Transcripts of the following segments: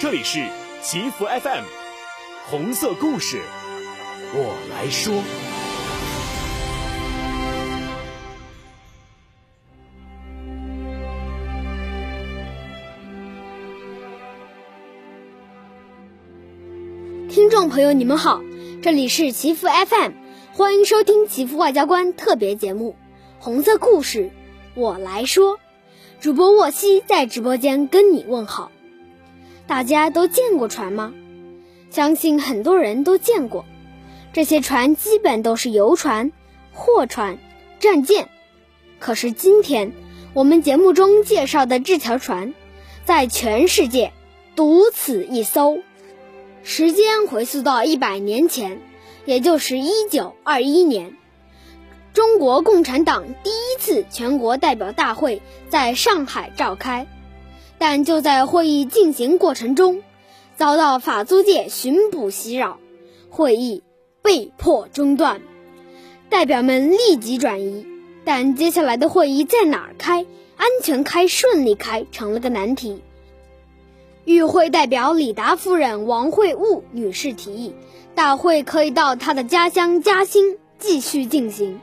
这里是祈福 FM，红色故事，我来说。听众朋友，你们好，这里是祈福 FM，欢迎收听祈福外交官特别节目《红色故事》，我来说。主播沃西在直播间跟你问好。大家都见过船吗？相信很多人都见过。这些船基本都是游船、货船、战舰。可是今天我们节目中介绍的这条船，在全世界独此一艘。时间回溯到一百年前，也就是一九二一年，中国共产党第一次全国代表大会在上海召开。但就在会议进行过程中，遭到法租界巡捕袭扰，会议被迫中断，代表们立即转移。但接下来的会议在哪儿开，安全开、顺利开成了个难题。与会代表李达夫人王惠悟女士提议，大会可以到她的家乡嘉兴继续进行，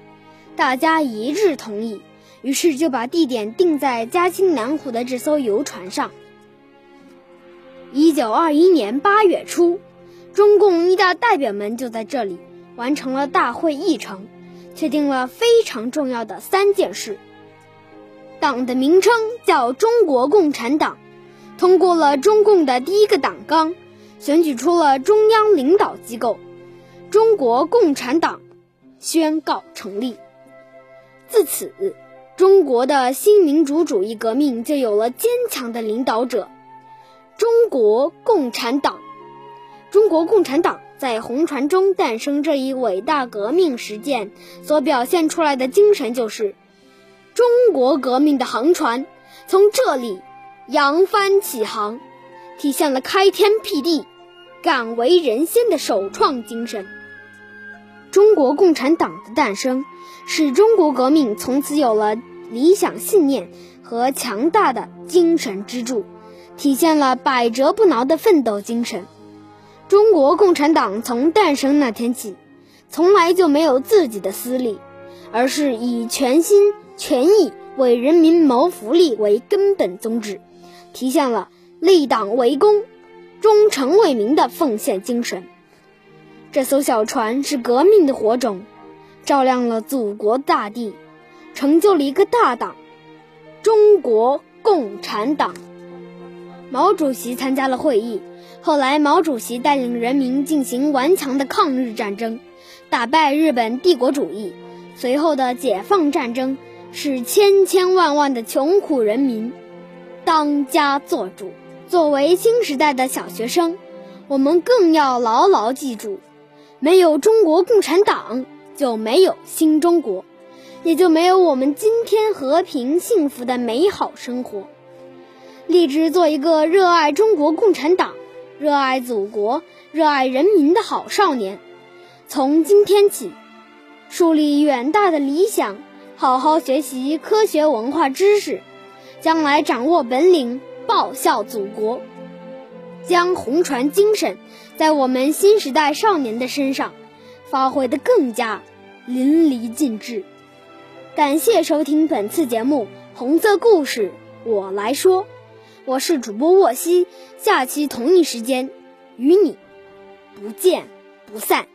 大家一致同意。于是就把地点定在嘉兴南湖的这艘游船上。一九二一年八月初，中共一大代表们就在这里完成了大会议程，确定了非常重要的三件事：党的名称叫中国共产党，通过了中共的第一个党纲，选举出了中央领导机构，中国共产党宣告成立。自此。中国的新民主主义革命就有了坚强的领导者——中国共产党。中国共产党在红船中诞生这一伟大革命实践所表现出来的精神，就是中国革命的航船从这里扬帆起航，体现了开天辟地、敢为人先的首创精神。中国共产党的诞生。使中国革命从此有了理想信念和强大的精神支柱，体现了百折不挠的奋斗精神。中国共产党从诞生那天起，从来就没有自己的私利，而是以全心全意为人民谋福利为根本宗旨，体现了立党为公、忠诚为民的奉献精神。这艘小船是革命的火种。照亮了祖国大地，成就了一个大党——中国共产党。毛主席参加了会议，后来毛主席带领人民进行顽强的抗日战争，打败日本帝国主义。随后的解放战争使千千万万的穷苦人民当家作主。作为新时代的小学生，我们更要牢牢记住：没有中国共产党。就没有新中国，也就没有我们今天和平幸福的美好生活。立志做一个热爱中国共产党、热爱祖国、热爱人民的好少年。从今天起，树立远大的理想，好好学习科学文化知识，将来掌握本领，报效祖国，将红船精神在我们新时代少年的身上。发挥的更加淋漓尽致。感谢收听本次节目《红色故事》，我来说，我是主播沃西，下期同一时间与你不见不散。